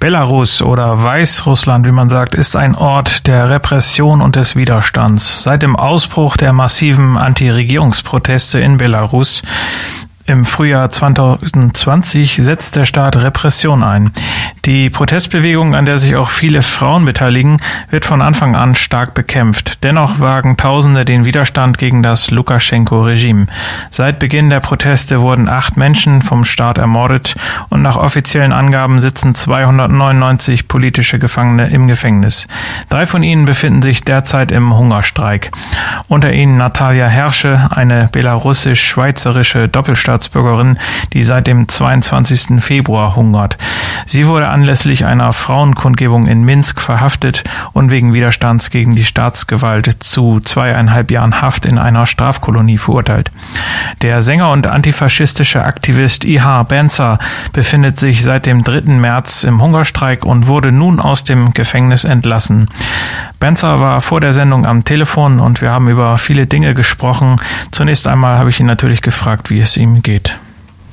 Belarus oder Weißrussland, wie man sagt, ist ein Ort der Repression und des Widerstands. Seit dem Ausbruch der massiven Anti-Regierungsproteste in Belarus im Frühjahr 2020 setzt der Staat Repression ein. Die Protestbewegung, an der sich auch viele Frauen beteiligen, wird von Anfang an stark bekämpft. Dennoch wagen Tausende den Widerstand gegen das Lukaschenko-Regime. Seit Beginn der Proteste wurden acht Menschen vom Staat ermordet und nach offiziellen Angaben sitzen 299 politische Gefangene im Gefängnis. Drei von ihnen befinden sich derzeit im Hungerstreik. Unter ihnen Natalia Herrsche, eine belarussisch-schweizerische Doppelstadt Staatsbürgerin, die seit dem 22. Februar hungert. Sie wurde anlässlich einer Frauenkundgebung in Minsk verhaftet und wegen Widerstands gegen die Staatsgewalt zu zweieinhalb Jahren Haft in einer Strafkolonie verurteilt. Der Sänger und antifaschistische Aktivist Ihar Benzer befindet sich seit dem 3. März im Hungerstreik und wurde nun aus dem Gefängnis entlassen. Benzer war vor der Sendung am Telefon und wir haben über viele Dinge gesprochen. Zunächst einmal habe ich ihn natürlich gefragt, wie es ihm geht geht.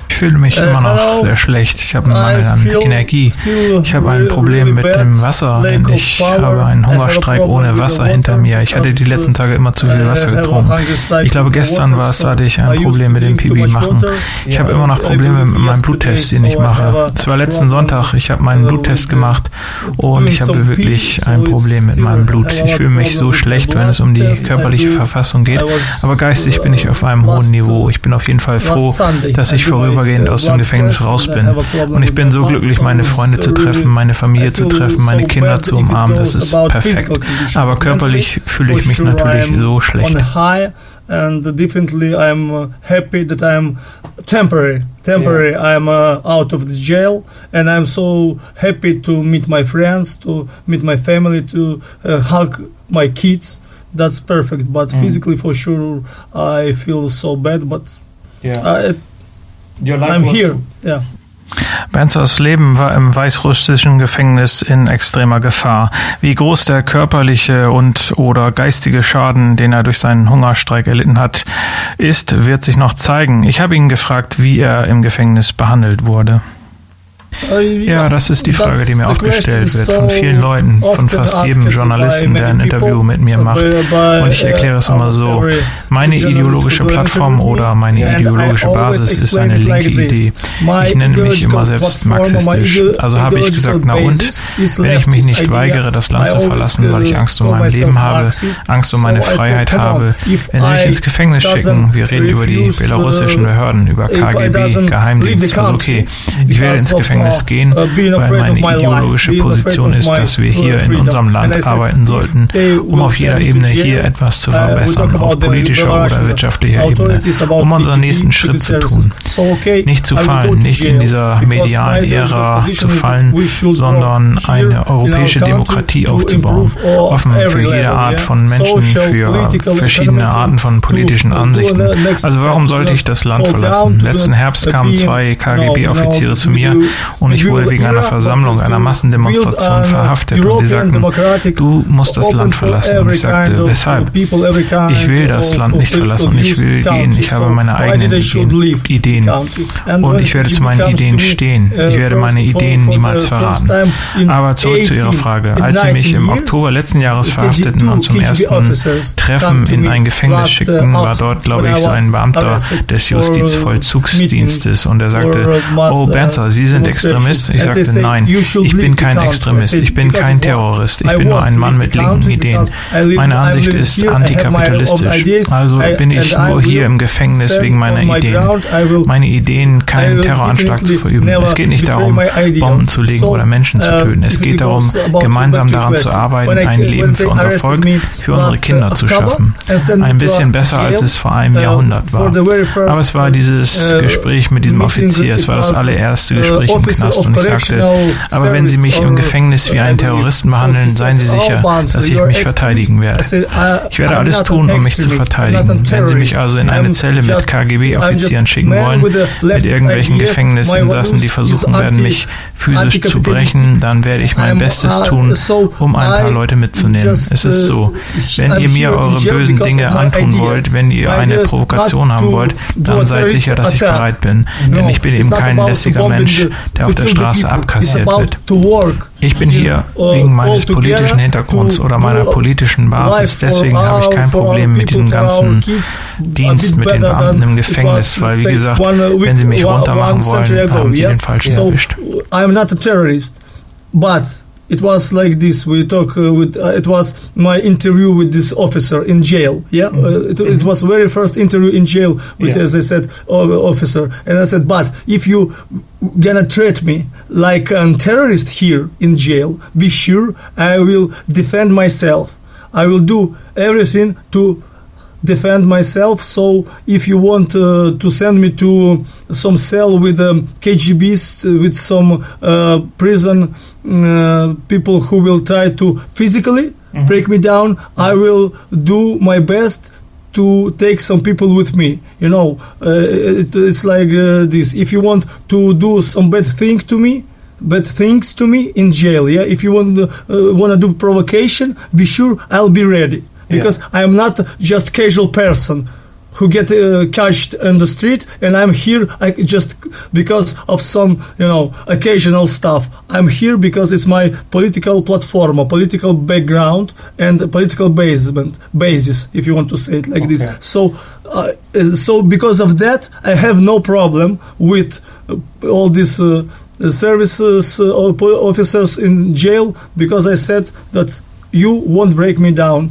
Ich fühle mich immer noch sehr schlecht. Ich habe einen Mangel an Energie. Ich habe ein Problem mit dem Wasser. Ich habe einen Hungerstreik ohne Wasser hinter mir. Ich hatte die letzten Tage immer zu viel Wasser getrunken. Ich glaube, gestern war es, hatte ich ein Problem mit dem Pibi machen. Ich habe immer noch Probleme mit meinem Bluttest, den ich mache. Es war letzten Sonntag. Ich habe meinen Bluttest gemacht und ich habe wirklich ein Problem mit meinem Blut. Ich fühle mich so schlecht, wenn es um die körperliche Verfassung geht. Aber geistig bin ich auf einem hohen Niveau. Ich bin auf jeden Fall froh, dass ich vorüber vorübergehend aus dem Gefängnis raus bin. Und ich bin so glücklich, meine Freunde zu treffen, meine Familie zu treffen, meine Kinder zu umarmen. Das ist perfekt. Aber körperlich fühle ich mich natürlich so schlecht. and definitely I'm uh, happy that I'm temporary. Temporary, yeah. I'm uh, out of the jail, and I'm so happy to meet my friends, to meet my family, to uh, hug my kids. That's perfect. But mm. physically, for sure, I feel so bad. But yeah. Uh, I'm here. Yeah. Benzers Leben war im weißrussischen Gefängnis in extremer Gefahr. Wie groß der körperliche und oder geistige Schaden, den er durch seinen Hungerstreik erlitten hat, ist, wird sich noch zeigen. Ich habe ihn gefragt, wie er im Gefängnis behandelt wurde. Ja, das ist die Frage, die mir oft gestellt wird von vielen Leuten, von fast jedem Journalisten, der ein Interview mit mir macht. Und ich erkläre es immer so. Meine ideologische Plattform oder meine ideologische Basis ist eine linke Idee. Ich nenne mich immer selbst marxistisch. Also habe ich gesagt, na und, wenn ich mich nicht weigere, das Land zu verlassen, weil ich Angst um mein Leben habe, Angst um meine Freiheit habe, wenn sie mich ins Gefängnis schicken, wir reden über die belarussischen Behörden, über KGB, Geheimdienst, also okay, ich werde ins Gefängnis Gefängnis gehen, uh, weil meine ideologische Position ist, dass wir hier in unserem Land arbeiten sollten, um auf jeder Ebene hier etwas zu uh, verbessern, auf politischer oder wirtschaftlicher Ebene, um unseren nächsten Schritt zu tun. Nicht zu fallen, nicht in dieser medialen Ära zu fallen, sondern eine europäische Demokratie aufzubauen, offen für jede Art von Menschen, für verschiedene Arten von politischen Ansichten. Also warum sollte ich das Land verlassen? Letzten Herbst kamen zwei KGB-Offiziere zu mir und ich wurde wegen einer Versammlung, einer Massendemonstration verhaftet und sie sagten, du musst das Land verlassen. Und ich sagte, weshalb? Ich will das Land nicht verlassen und ich will gehen. Ich habe meine eigenen Ideen und ich werde zu meinen Ideen stehen. Ich werde meine Ideen niemals verraten. Aber zurück zu Ihrer Frage. Als Sie mich im Oktober letzten Jahres verhafteten und zum ersten Treffen in ein Gefängnis schickten, war dort, glaube ich, so ein Beamter des Justizvollzugsdienstes und er sagte, oh Benzer, Sie sind extrem Extremist? Ich sagte nein, ich bin kein Extremist, ich bin kein Terrorist, ich bin nur ein Mann mit linken Ideen. Meine Ansicht ist antikapitalistisch, also bin ich nur hier im Gefängnis wegen meiner Ideen. Meine Ideen, keinen Terroranschlag zu verüben. Es geht nicht darum, Bomben zu legen oder Menschen zu uh, töten. Es geht darum, gemeinsam daran zu arbeiten, ein Leben für unser Volk, für unsere Kinder zu schaffen. Ein bisschen besser, als es vor einem uh, Jahrhundert war. Aber es war dieses uh, Gespräch mit diesem Offizier, es war das allererste Gespräch im Knast und ich sagte, aber wenn Sie mich im Gefängnis wie einen Terroristen behandeln, seien Sie sicher, dass ich mich verteidigen werde. Ich werde alles tun, um mich zu verteidigen. Wenn Sie mich also in eine Zelle mit KGB-Offizieren schicken wollen, mit irgendwelchen Gefängnisinsassen, die versuchen werden, mich physisch zu brechen, dann werde ich mein Bestes tun, um ein paar Leute mitzunehmen. Es ist so, wenn ihr mir eure bösen Dinge antun wollt, wenn ihr eine Provokation haben wollt, dann seid sicher, dass ich bereit bin. Denn ich bin eben kein lässiger Mensch, der auf der Straße abkassiert wird. Ich bin in, hier uh, wegen meines politischen Hintergrunds oder meiner politischen Basis. Deswegen habe ich kein Problem mit diesem ganzen Dienst mit den Beamten im Gefängnis, weil wie gesagt, wenn sie mich one- runter one machen century wollen, haben sie den? Falschen erwischt. I'm not a terrorist, but it was like this. We talk uh, with. Uh, it was my interview with this officer in jail. Yeah, uh, it, it was very first interview in jail with, Yeah. as I said, officer. And I said, but if you gonna treat me like a terrorist here in jail, be sure I will defend myself. I will do everything to defend myself. So if you want uh, to send me to some cell with um, KGBs, uh, with some uh, prison uh, people who will try to physically break me down, I will do my best to take some people with me. You know, uh, it, it's like uh, this. If you want to do some bad thing to me, bad things to me in jail, yeah. If you want uh, want to do provocation, be sure I'll be ready because I am not just casual person who get uh, catched on the street and I'm here I just because of some you know occasional stuff. I'm here because it's my political platform a political background and a political basement basis if you want to say it like this. So uh, uh, so because of that I have no problem with uh, all these uh, services uh, or officers in jail because I said that you won't break me down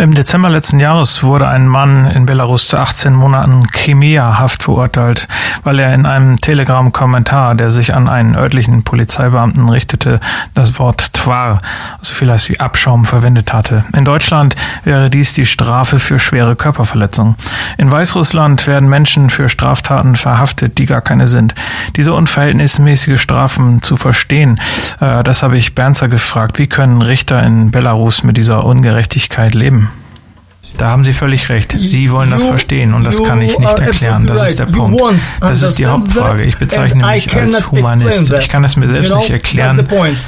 Im Dezember letzten Jahres wurde ein Mann in Belarus zu 18 Monaten Chemia-Haft verurteilt, weil er in einem Telegram-Kommentar, der sich an einen örtlichen Polizeibeamten richtete, das Wort Twar, also viel heißt wie Abschaum, verwendet hatte. In Deutschland wäre dies die Strafe für schwere Körperverletzung. In Weißrussland werden Menschen für Straftaten verhaftet, die gar keine sind. Diese unverhältnismäßige Strafen zu verstehen, äh, das habe ich Bernzer gefragt. Wie können Richter in Belarus mit dieser Ungerechtigkeit leben? Da haben Sie völlig recht. Sie wollen das verstehen und das kann ich nicht erklären. Das ist der Punkt. Das ist die Hauptfrage. Ich bezeichne mich als Humanist. Ich kann es mir selbst nicht erklären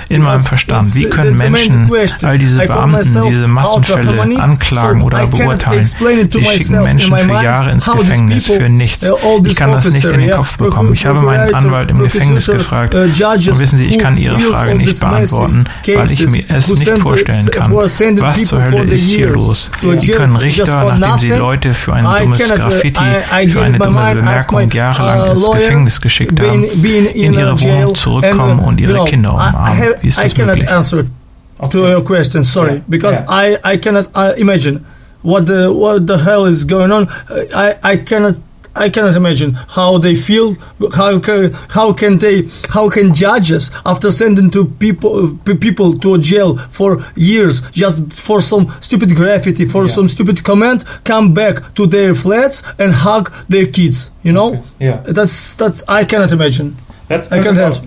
in meinem Verstand. Wie können Menschen all diese Beamten diese Massenfälle anklagen oder beurteilen? Sie schicken Menschen für Jahre ins Gefängnis für nichts. Ich kann das nicht in den Kopf bekommen. Ich habe meinen Anwalt im Gefängnis gefragt. uh, Und wissen Sie, ich kann Ihre Frage nicht beantworten, weil ich mir es nicht vorstellen kann. Was zur Hölle ist hier los? jail Können just Richter, nachdem sie nothing? Leute für ein I dummes cannot, uh, Graffiti, für eine dumme Bemerkung jahrelang uh, ins Gefängnis geschickt haben, in ihre Wohnung zurückkommen uh, und ihre Kinder umarmen? Wie ist das cannot möglich? answer to your question, sorry, Yeah. because Yeah. I, I cannot uh, imagine what the what the hell is going on. I, I cannot I cannot imagine how they feel. How can how can they how can judges after sending to people people to a jail for years just for some stupid graffiti for Yeah. some stupid comment come back to their flats and hug their kids? You know, Okay. Yeah. that's that I cannot imagine. Let's I can't answer.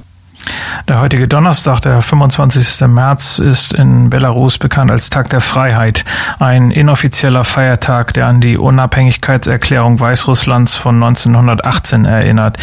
Der heutige Donnerstag, der 25. März, ist in Belarus bekannt als Tag der Freiheit, ein inoffizieller Feiertag, der an die Unabhängigkeitserklärung Weißrusslands von 1918 erinnert.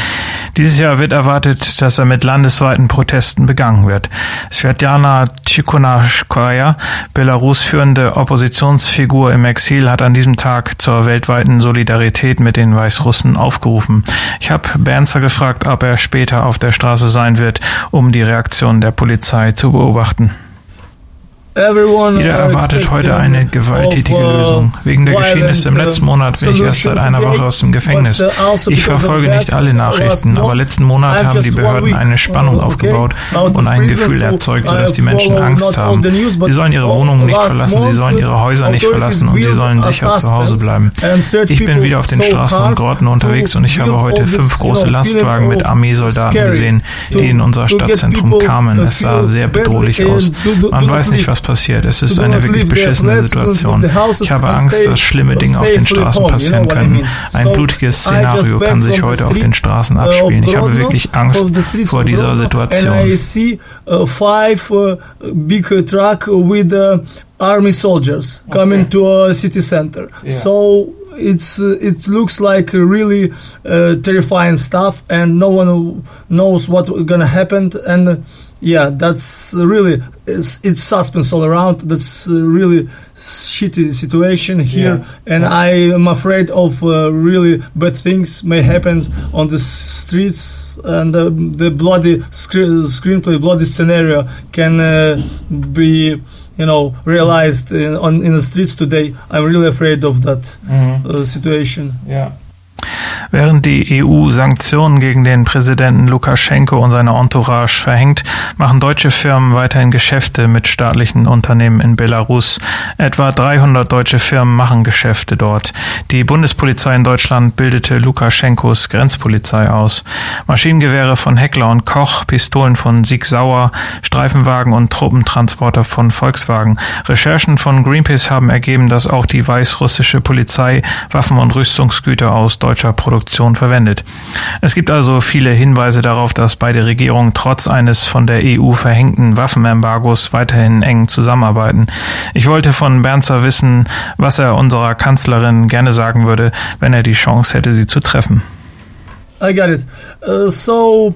Dieses Jahr wird erwartet, dass er mit landesweiten Protesten begangen wird. Svetlana Tsikhanouskaya, Belarus führende Oppositionsfigur im Exil, hat an diesem Tag zur weltweiten Solidarität mit den Weißrussen aufgerufen. Ich habe Bernzer gefragt, ob er später auf der Straße sein wird, um die Reaktion der Polizei zu beobachten. Jeder erwartet heute eine gewalttätige uh, Lösung. Wegen der Geschehnisse im letzten Monat bin ich erst seit einer Woche aus dem Gefängnis. uh, also Ich verfolge nicht alle Nachrichten, aber letzten Monat haben die Behörden eine Spannung uh, aufgebaut und ein Gefühl erzeugt, I dass die Menschen Angst haben. Sie sollen ihre Wohnungen nicht verlassen, sie sollen ihre Häuser nicht verlassen und sie sollen sicher zu Hause bleiben. Ich bin wieder auf den Straßen und Grotten unterwegs und ich habe heute fünf große Lastwagen mit Armeesoldaten gesehen, die in unser Stadtzentrum kamen. uh, Es sah sehr bedrohlich aus. Man weiß nicht, was passiert. Es ist eine wirklich beschissene flats, Situation. Ich habe Angst, dass schlimme Dinge auf den Straßen passieren können. Ein So, blutiges Szenario kann sich heute auf den Straßen uh, abspielen. of Ich habe wirklich Angst vor dieser Situation. And I see uh, five uh, big truck with army soldiers coming to a city center. Yeah. So it's uh, it looks like really uh, terrifying stuff, and no one knows what's gonna happen. And yeah, that's really it's, it's suspense all around. That's a really shitty situation here, Yeah. and Yeah. I am afraid of uh, really bad things may happen on the streets, and uh, the bloody scre- screenplay, bloody scenario can uh, be. You know, realized in, on in the streets today. I'm really afraid of that Mhm. uh, situation. Ja. Während die EU Sanktionen gegen den Präsidenten Lukaschenko und seine Entourage verhängt, machen deutsche Firmen weiterhin Geschäfte mit staatlichen Unternehmen in Belarus. Etwa 300 deutsche Firmen machen Geschäfte dort. Die Bundespolizei in Deutschland bildete Lukaschenkos Grenzpolizei aus. Maschinengewehre von Heckler und Koch, Pistolen von Sieg Sauer, Streifenwagen und Truppentransporter von Volkswagen. Recherchen von Greenpeace haben ergeben, dass auch die weißrussische Polizei Waffen und Rüstungsgüter aus deutscher Produktion verwendet. Es gibt also viele Hinweise darauf, dass beide Regierungen trotz eines von der EU verhängten Waffenembargos weiterhin eng zusammenarbeiten. Ich wollte von Bernzer wissen, was er unserer Kanzlerin gerne sagen würde, wenn er die Chance hätte, sie zu treffen. I got it. Uh, so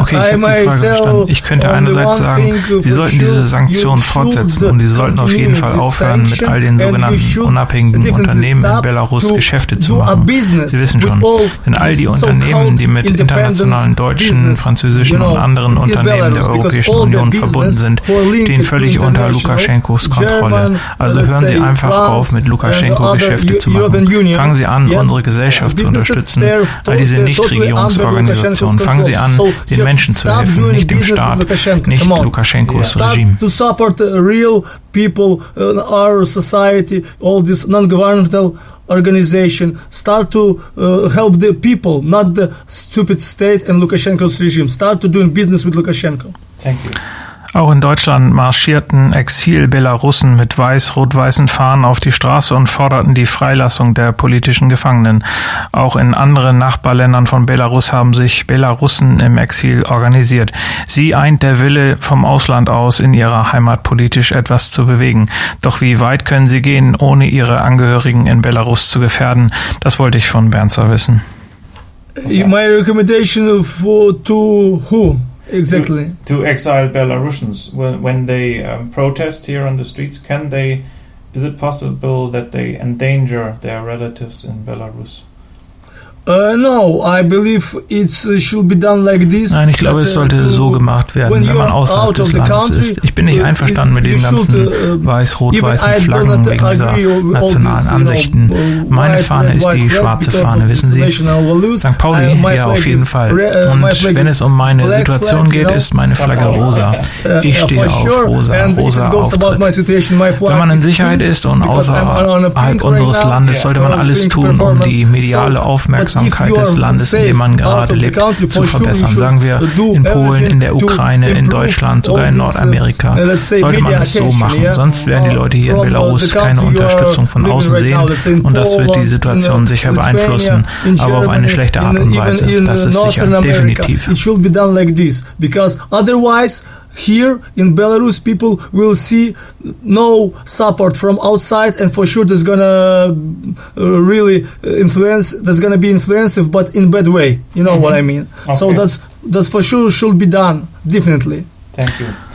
Okay, ich habe die Frage verstanden. Ich könnte einerseits sagen, sie sollten diese Sanktionen fortsetzen und sie sollten auf jeden Fall aufhören, mit all den sogenannten unabhängigen Unternehmen in Belarus Geschäfte zu machen. Sie wissen schon, all denn all die Unternehmen, die mit internationalen deutschen, französischen und anderen Unternehmen der Europäischen Union verbunden sind, stehen völlig unter Lukaschenkos Kontrolle. Also hören Sie einfach auf, mit Lukaschenko Geschäfte zu machen. Fangen Sie an, unsere Gesellschaft zu unterstützen, all diese Nichtregierungsorganisationen. Fangen Sie an, den Menschen zu helfen, nicht dem Staat, nicht. Lukaschenkos Regime. to support uh, real people in our society, all this non-governmental organization. Start to uh, help the people, not the stupid state and Lukashenko's regime. Start to doing business with Lukashenko. Thank you. Auch in Deutschland marschierten Exil-Belarussen mit weiß-rot-weißen Fahnen auf die Straße und forderten die Freilassung der politischen Gefangenen. Auch in anderen Nachbarländern von Belarus haben sich Belarussen im Exil organisiert. Sie eint der Wille, vom Ausland aus in ihrer Heimat politisch etwas zu bewegen. Doch wie weit können sie gehen, ohne ihre Angehörigen in Belarus zu gefährden? Das wollte ich von Bernzer wissen. My recommendation for to who exactly? To, to exile Belarusians when, when they um, protest here on the streets, can they? Is it possible that they endanger their relatives in Belarus? Uh, no, I believe it should be done like this. Nein, ich glaube, es uh, sollte to- so gemacht werden, wenn man außerhalb des Landes ist. Ich bin nicht uh, einverstanden mit should, ganzen uh, weiß-rot-weißen Flaggen wegen dieser nationalen Ansichten. uh, Meine Fahne ist die schwarze Fahne, wissen Sie? St. Pauli, Uh, ja, auf jeden Fall. uh, Und wenn es um meine Situation geht, ist meine Flagge rosa. Uh, Ich uh, stehe auf rosa, rosa Auftritt. Wenn man in Sicherheit ist und außerhalb unseres. Landes, sollte man Uh, alles tun, um die mediale Aufmerksamkeit you des Landes, in dem man gerade lebt, zu verbessern. Sagen wir in Polen, in der Ukraine, in Deutschland, sogar in Nordamerika. Sollte man es so machen, sonst werden die Leute hier in Belarus keine Unterstützung von außen sehen und das wird die Situation sicher beeinflussen, in aber auf eine schlechte Art und Weise. Das ist sicher, definitiv. It should be done like this because otherwise here in Belarus people will see no support from outside and for sure there's gonna uh, really uh, influence That's gonna be influensive but in bad way. You know what I mean? So that's that's for sure should be done definitely. Thank you.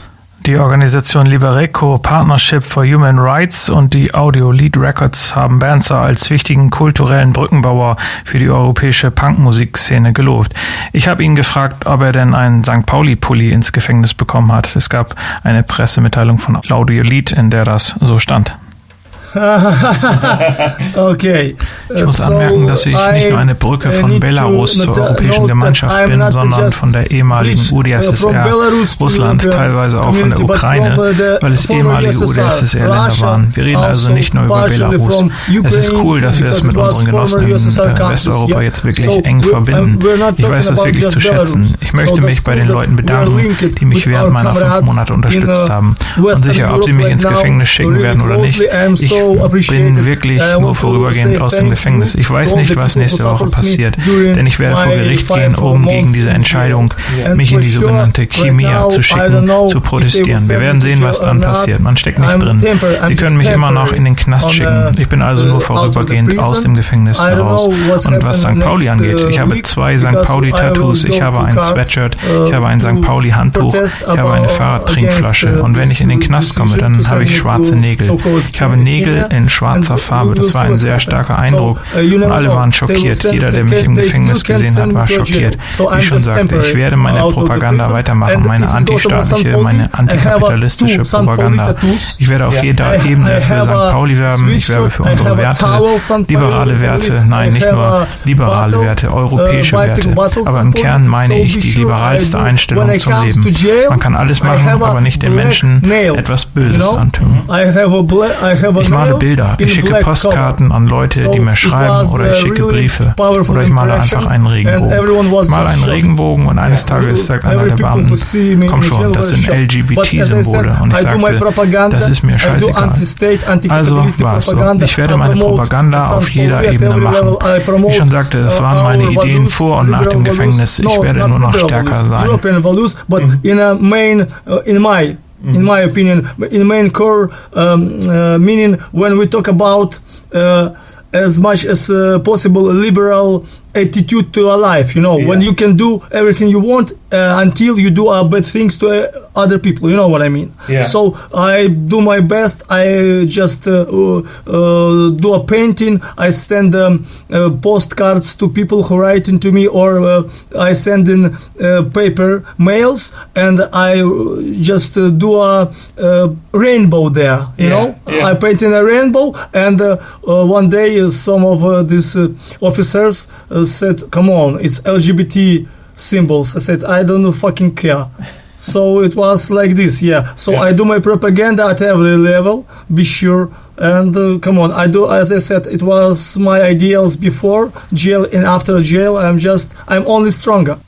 Die Organisation Libereco Partnership for Human Rights und die Audio Lead Records haben Bernzer als wichtigen kulturellen Brückenbauer für die europäische Punkmusikszene gelobt. Ich habe ihn gefragt, ob er denn einen St. Pauli-Pulli ins Gefängnis bekommen hat. Es gab eine Pressemitteilung von Audio Lead, in der das so stand. okay. Ich muss anmerken, dass ich nicht nur eine Brücke von Belarus zur europäischen Gemeinschaft bin, sondern von der ehemaligen UdSSR, Russland, teilweise auch von der Ukraine, weil es ehemalige UdSSR-Länder waren. Wir reden also nicht nur über Belarus. Es ist cool, dass wir es mit unseren Genossen in äh, Westeuropa jetzt wirklich eng verbinden. Ich weiß das wirklich zu schätzen. Ich möchte mich bei den Leuten bedanken, die mich während meiner fünf Monate unterstützt haben. Und sicher, ob sie mich ins Gefängnis schicken werden oder nicht, ich bin wirklich nur vorübergehend aus dem Gefängnis. Ich weiß nicht, was nächste Woche passiert, denn ich werde vor Gericht gehen, um gegen diese Entscheidung, mich in die sogenannte Chemia zu schicken, zu protestieren. Wir werden sehen, was dann passiert. Man steckt nicht drin. Sie können mich immer noch in den Knast schicken. Ich bin also nur vorübergehend aus dem Gefängnis heraus. Und was St. Pauli angeht, ich habe zwei St. Pauli-Tattoos, ich habe ein Sweatshirt, ich habe ein St. Pauli-Handtuch, ich habe eine Fahrradtrinkflasche. Und wenn ich in den Knast komme, dann habe ich schwarze Nägel. Ich habe Nägel in schwarzer Farbe. Das war ein sehr starker Eindruck. Und alle waren schockiert. Jeder, der mich im Gefängnis gesehen hat, war schockiert. Wie ich schon sagte, ich werde meine Propaganda weitermachen, meine antistaatliche, meine antikapitalistische Propaganda. Ich werde auf jeder Ebene für St. Pauli werben. Ich werbe für unsere Werte, liberale Werte, nein, nicht nur liberale Werte, europäische Werte. Aber im Kern meine ich die liberalste Einstellung zum Leben. Man kann alles machen, aber nicht den Menschen etwas Böses antun. Ich male Bilder, ich schicke Postkarten an Leute, die mir schreiben, oder ich schicke Briefe, oder ich male einfach einen Regenbogen. Ich male einen Regenbogen und eines Tages sagt einer der Beamten, komm schon, das sind LGBT-Symbole. Und ich sagte, das ist mir scheißegal. Also war's so. Ich werde meine Propaganda auf jeder Ebene machen. Wie ich schon sagte, das waren meine Ideen vor und nach dem Gefängnis. Ich werde nur noch stärker sein. In my opinion, in main core um, uh, meaning when we talk about uh, as much as uh, possible liberal attitude to a life you know yeah. when you can do everything you want uh, until you do uh, bad things to uh, other people you know what i mean yeah. so i do my best i just uh, uh, uh, do a painting i send um, postcards to people who write into me or i send in paper mails and i just do a, rainbow there you yeah. know i paint in a rainbow and one day some of these officers said, "Come on, it's LGBT symbols." I said, "I don't know fucking care." so it was like this, yeah. So yeah. I do my propaganda at every level. Be sure. And uh, come on, I do. As I said, it was my ideals before jail and after jail. I'm just, I'm only stronger.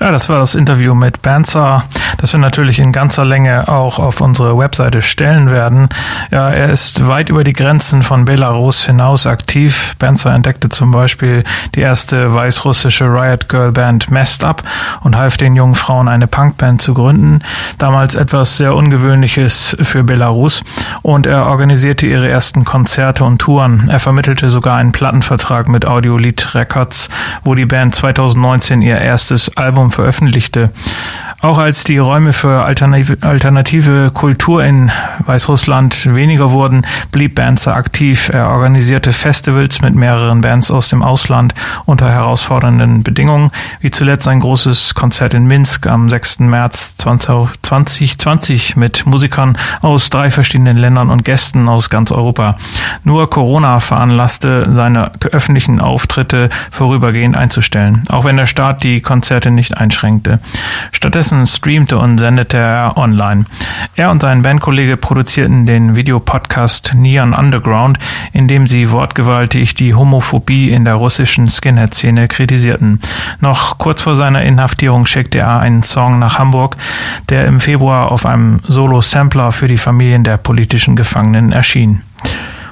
Ja, das war das Interview mit Banzer, das wir natürlich in ganzer Länge auch auf unsere Webseite stellen werden. Ja, er ist weit über die Grenzen von Belarus hinaus aktiv. Banzer entdeckte zum Beispiel die erste weißrussische Riot Girl Band Messed Up und half den jungen Frauen eine Punkband zu gründen. Damals etwas sehr Ungewöhnliches für Belarus und er organisierte ihre ersten Konzerte und Touren. Er vermittelte sogar einen Plattenvertrag mit Audiolith Records, wo die Band 2019 ihr erstes Album Album veröffentlichte. Auch als die Räume für alternative, alternative Kultur in Weißrussland weniger wurden, blieb Banzer aktiv. Er organisierte Festivals mit mehreren Bands aus dem Ausland unter herausfordernden Bedingungen, wie zuletzt ein großes Konzert in Minsk am 6. März 2020 mit Musikern aus drei verschiedenen Ländern und Gästen aus ganz Europa. Nur Corona veranlasste seine öffentlichen Auftritte vorübergehend einzustellen, auch wenn der Staat die Konzerte nicht einschränkte. Stattdessen streamte und sendete er online. Er und sein Bandkollege produzierten den Videopodcast Neon Underground, in dem sie wortgewaltig die Homophobie in der russischen Skinhead-Szene kritisierten. Noch kurz vor seiner Inhaftierung schickte er einen Song nach Hamburg, der im Februar auf einem Solo-Sampler für die Familien der politischen Gefangenen erschien.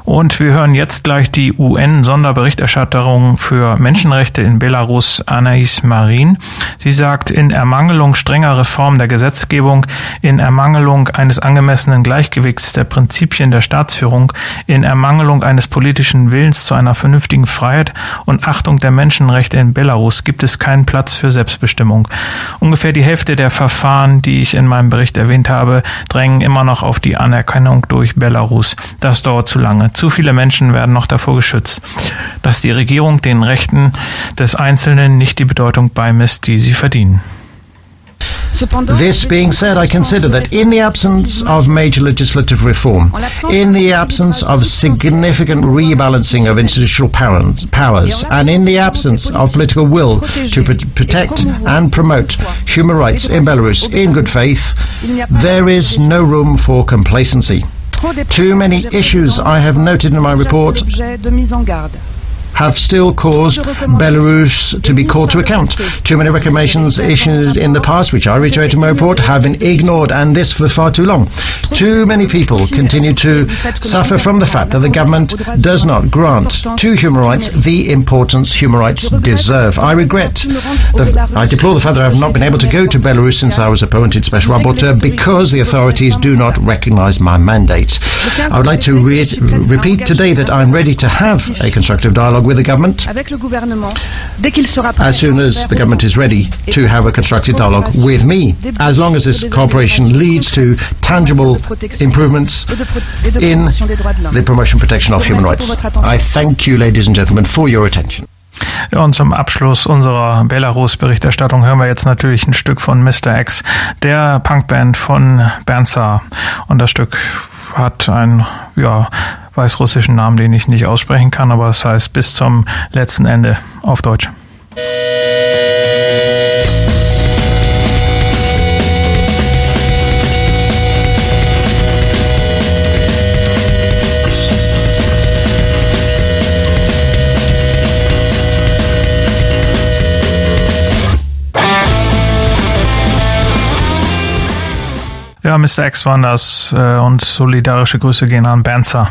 Und wir hören jetzt gleich die UN-Sonderberichterstatterin für Menschenrechte in Belarus, Anais Marin. Sie sagt, in Ermangelung strenger Reform der Gesetzgebung, in Ermangelung eines angemessenen Gleichgewichts der Prinzipien der Staatsführung, in Ermangelung eines politischen Willens zu einer vernünftigen Freiheit und Achtung der Menschenrechte in Belarus gibt es keinen Platz für Selbstbestimmung. Ungefähr die Hälfte der Verfahren, die ich in meinem Bericht erwähnt habe, drängen immer noch auf die Anerkennung durch Belarus. Das dauert zu lange. Zu viele Menschen werden noch davor geschützt, dass die Regierung den Rechten des Einzelnen nicht die Bedeutung beimisst, die sie verdienen. This being said, I consider that in the absence of major legislative reform, in the absence of significant rebalancing of institutional powers, and in the absence of political will to protect and promote human rights in Belarus in good faith, there is no room for complacency. Too many issues I have noted in my report have still caused Belarus to be called to account. Too many recommendations issued in the past, which I reiterate in my report, have been ignored, and this for far too long. Too many people continue to suffer from the fact that the government does not grant to human rights the importance human rights deserve. I regret, the, I deplore the fact that I have not been able to go to Belarus since I was appointed Special Rapporteur because the authorities do not recognize my mandate. I would like to re repeat today that I'm ready to have a constructive dialogue with the government as soon as the government is ready to have a constructive dialogue with me, as long as this cooperation leads to tangible improvements in the promotion protection of human rights. I thank you, ladies and gentlemen, for your attention. Und zum Abschluss unserer Belarus-Berichterstattung hören wir jetzt natürlich ein Stück von Mr. X, der Punkband von Bernsa. Und das Stück hat einen, ja, weißrussischen Namen, den ich nicht aussprechen kann, aber es heißt bis zum letzten Ende auf Deutsch. Ja, Mr. X waren das äh, und solidarische Grüße gehen an Banzer.